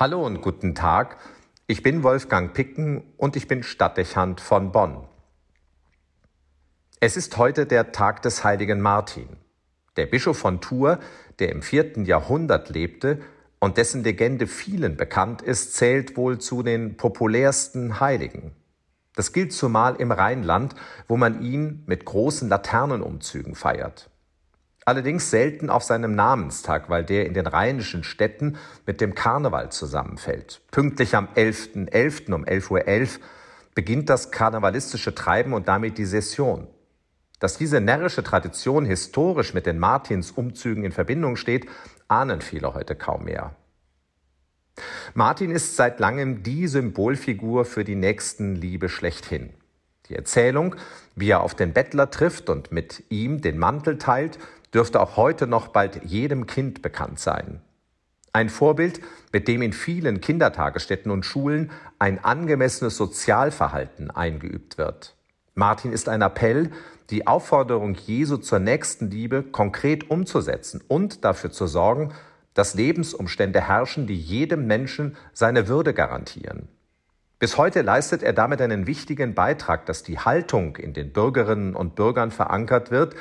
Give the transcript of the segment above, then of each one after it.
Hallo und guten Tag. Ich bin Wolfgang Picken und ich bin Stadtdechant von Bonn. Es ist heute der Tag des heiligen Martin. Der Bischof von Tours, der im vierten Jahrhundert lebte und dessen Legende vielen bekannt ist, zählt wohl zu den populärsten Heiligen. Das gilt zumal im Rheinland, wo man ihn mit großen Laternenumzügen feiert allerdings selten auf seinem Namenstag, weil der in den rheinischen Städten mit dem Karneval zusammenfällt. Pünktlich am 11.11. .11. um 11.11 Uhr .11 beginnt das karnevalistische Treiben und damit die Session. Dass diese närrische Tradition historisch mit den Martinsumzügen in Verbindung steht, ahnen viele heute kaum mehr. Martin ist seit langem die Symbolfigur für die Nächstenliebe schlechthin. Die Erzählung, wie er auf den Bettler trifft und mit ihm den Mantel teilt, dürfte auch heute noch bald jedem Kind bekannt sein. Ein Vorbild, mit dem in vielen Kindertagesstätten und Schulen ein angemessenes Sozialverhalten eingeübt wird. Martin ist ein Appell, die Aufforderung Jesu zur Nächstenliebe konkret umzusetzen und dafür zu sorgen, dass Lebensumstände herrschen, die jedem Menschen seine Würde garantieren. Bis heute leistet er damit einen wichtigen Beitrag, dass die Haltung in den Bürgerinnen und Bürgern verankert wird,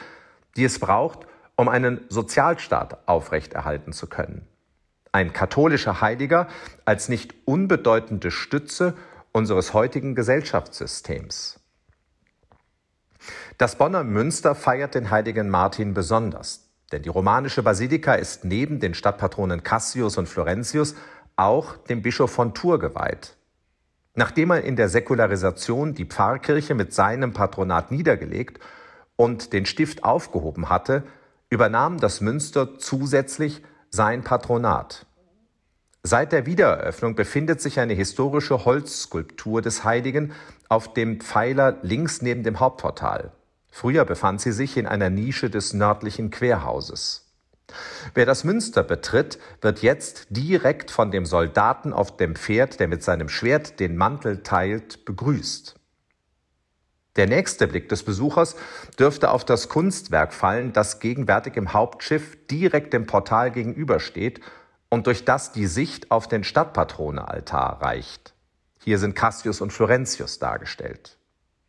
die es braucht, um einen Sozialstaat aufrechterhalten zu können. Ein katholischer Heiliger als nicht unbedeutende Stütze unseres heutigen Gesellschaftssystems. Das Bonner Münster feiert den heiligen Martin besonders, denn die romanische Basilika ist neben den Stadtpatronen Cassius und Florentius auch dem Bischof von Tours geweiht. Nachdem er in der Säkularisation die Pfarrkirche mit seinem Patronat niedergelegt und den Stift aufgehoben hatte, übernahm das Münster zusätzlich sein Patronat. Seit der Wiedereröffnung befindet sich eine historische Holzskulptur des Heiligen auf dem Pfeiler links neben dem Hauptportal. Früher befand sie sich in einer Nische des nördlichen Querhauses. Wer das Münster betritt, wird jetzt direkt von dem Soldaten auf dem Pferd, der mit seinem Schwert den Mantel teilt, begrüßt. Der nächste Blick des Besuchers dürfte auf das Kunstwerk fallen, das gegenwärtig im Hauptschiff direkt dem Portal gegenübersteht und durch das die Sicht auf den Stadtpatronealtar reicht. Hier sind Cassius und Florentius dargestellt.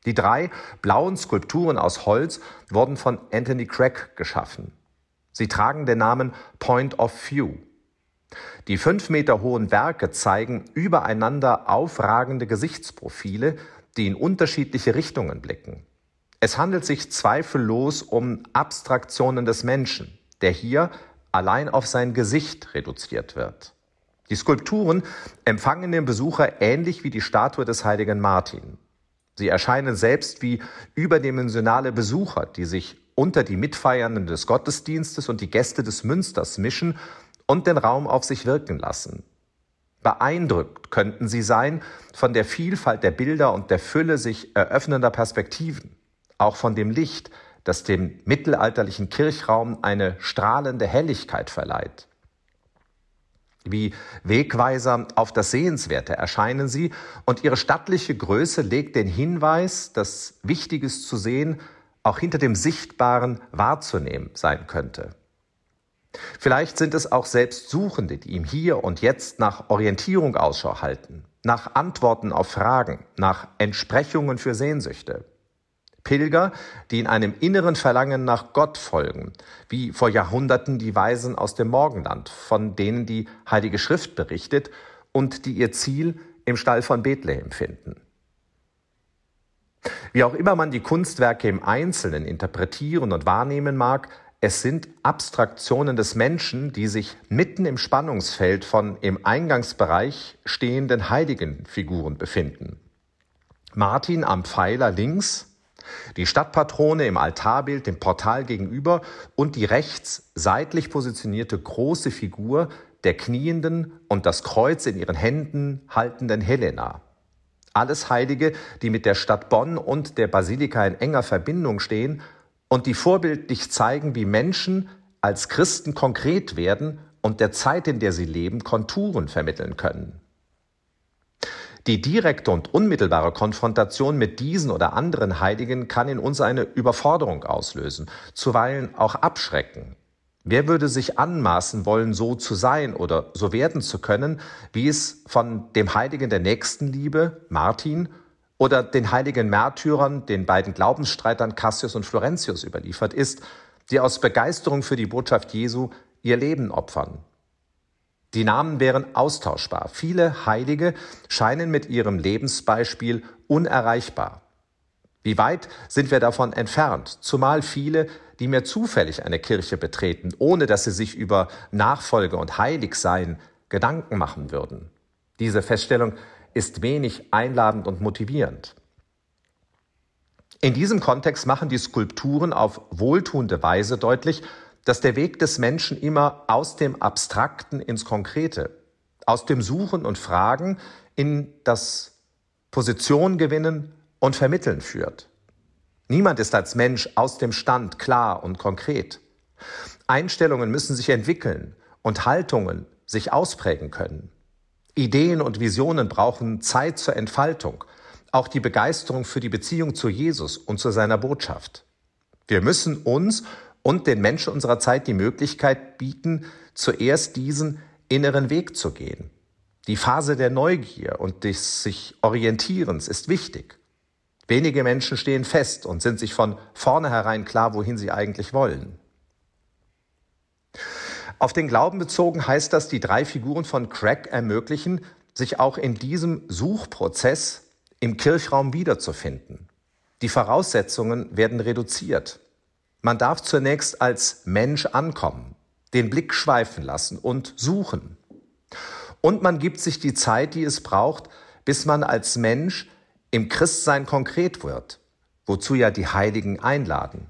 Die drei blauen Skulpturen aus Holz wurden von Anthony Craig geschaffen. Sie tragen den Namen Point of View. Die fünf Meter hohen Werke zeigen übereinander aufragende Gesichtsprofile, die in unterschiedliche Richtungen blicken. Es handelt sich zweifellos um Abstraktionen des Menschen, der hier allein auf sein Gesicht reduziert wird. Die Skulpturen empfangen den Besucher ähnlich wie die Statue des heiligen Martin. Sie erscheinen selbst wie überdimensionale Besucher, die sich unter die Mitfeiernden des Gottesdienstes und die Gäste des Münsters mischen und den Raum auf sich wirken lassen. Beeindruckt könnten sie sein von der Vielfalt der Bilder und der Fülle sich eröffnender Perspektiven, auch von dem Licht, das dem mittelalterlichen Kirchraum eine strahlende Helligkeit verleiht. Wie Wegweiser auf das Sehenswerte erscheinen sie, und ihre stattliche Größe legt den Hinweis, dass Wichtiges zu sehen auch hinter dem Sichtbaren wahrzunehmen sein könnte. Vielleicht sind es auch selbst Suchende, die ihm hier und jetzt nach Orientierung Ausschau halten, nach Antworten auf Fragen, nach Entsprechungen für Sehnsüchte. Pilger, die in einem inneren Verlangen nach Gott folgen, wie vor Jahrhunderten die Weisen aus dem Morgenland, von denen die Heilige Schrift berichtet und die ihr Ziel im Stall von Bethlehem finden. Wie auch immer man die Kunstwerke im Einzelnen interpretieren und wahrnehmen mag, es sind Abstraktionen des Menschen, die sich mitten im Spannungsfeld von im Eingangsbereich stehenden heiligen Figuren befinden. Martin am Pfeiler links, die Stadtpatrone im Altarbild dem Portal gegenüber und die rechts seitlich positionierte große Figur der knienden und das Kreuz in ihren Händen haltenden Helena. Alles Heilige, die mit der Stadt Bonn und der Basilika in enger Verbindung stehen und die vorbildlich zeigen, wie Menschen als Christen konkret werden und der Zeit, in der sie leben, Konturen vermitteln können. Die direkte und unmittelbare Konfrontation mit diesen oder anderen Heiligen kann in uns eine Überforderung auslösen, zuweilen auch abschrecken. Wer würde sich anmaßen wollen, so zu sein oder so werden zu können, wie es von dem Heiligen der Nächstenliebe, Martin, oder den heiligen Märtyrern, den beiden Glaubensstreitern Cassius und Florentius überliefert ist, die aus Begeisterung für die Botschaft Jesu ihr Leben opfern. Die Namen wären austauschbar. Viele Heilige scheinen mit ihrem Lebensbeispiel unerreichbar. Wie weit sind wir davon entfernt, zumal viele, die mir zufällig eine Kirche betreten, ohne dass sie sich über Nachfolge und Heiligsein Gedanken machen würden. Diese Feststellung ist wenig einladend und motivierend. In diesem Kontext machen die Skulpturen auf wohltuende Weise deutlich, dass der Weg des Menschen immer aus dem Abstrakten ins Konkrete, aus dem Suchen und Fragen in das Position gewinnen und vermitteln führt. Niemand ist als Mensch aus dem Stand klar und konkret. Einstellungen müssen sich entwickeln und Haltungen sich ausprägen können. Ideen und Visionen brauchen Zeit zur Entfaltung, auch die Begeisterung für die Beziehung zu Jesus und zu seiner Botschaft. Wir müssen uns und den Menschen unserer Zeit die Möglichkeit bieten, zuerst diesen inneren Weg zu gehen. Die Phase der Neugier und des sich Orientierens ist wichtig. Wenige Menschen stehen fest und sind sich von vornherein klar, wohin sie eigentlich wollen. Auf den Glauben bezogen heißt das, die drei Figuren von Craig ermöglichen, sich auch in diesem Suchprozess im Kirchraum wiederzufinden. Die Voraussetzungen werden reduziert. Man darf zunächst als Mensch ankommen, den Blick schweifen lassen und suchen. Und man gibt sich die Zeit, die es braucht, bis man als Mensch im Christsein konkret wird, wozu ja die Heiligen einladen.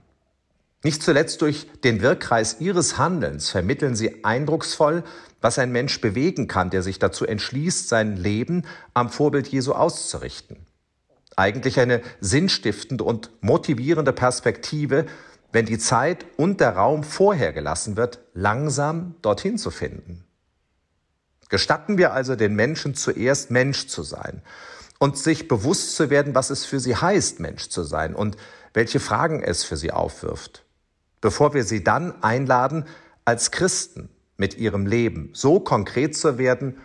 Nicht zuletzt durch den Wirkkreis ihres Handelns vermitteln sie eindrucksvoll, was ein Mensch bewegen kann, der sich dazu entschließt, sein Leben am Vorbild Jesu auszurichten. Eigentlich eine sinnstiftende und motivierende Perspektive, wenn die Zeit und der Raum vorher gelassen wird, langsam dorthin zu finden. Gestatten wir also den Menschen zuerst Mensch zu sein und sich bewusst zu werden, was es für sie heißt, Mensch zu sein und welche Fragen es für sie aufwirft bevor wir sie dann einladen, als Christen mit ihrem Leben so konkret zu werden,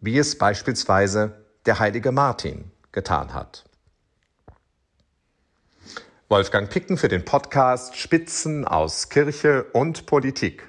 wie es beispielsweise der heilige Martin getan hat. Wolfgang Picken für den Podcast Spitzen aus Kirche und Politik.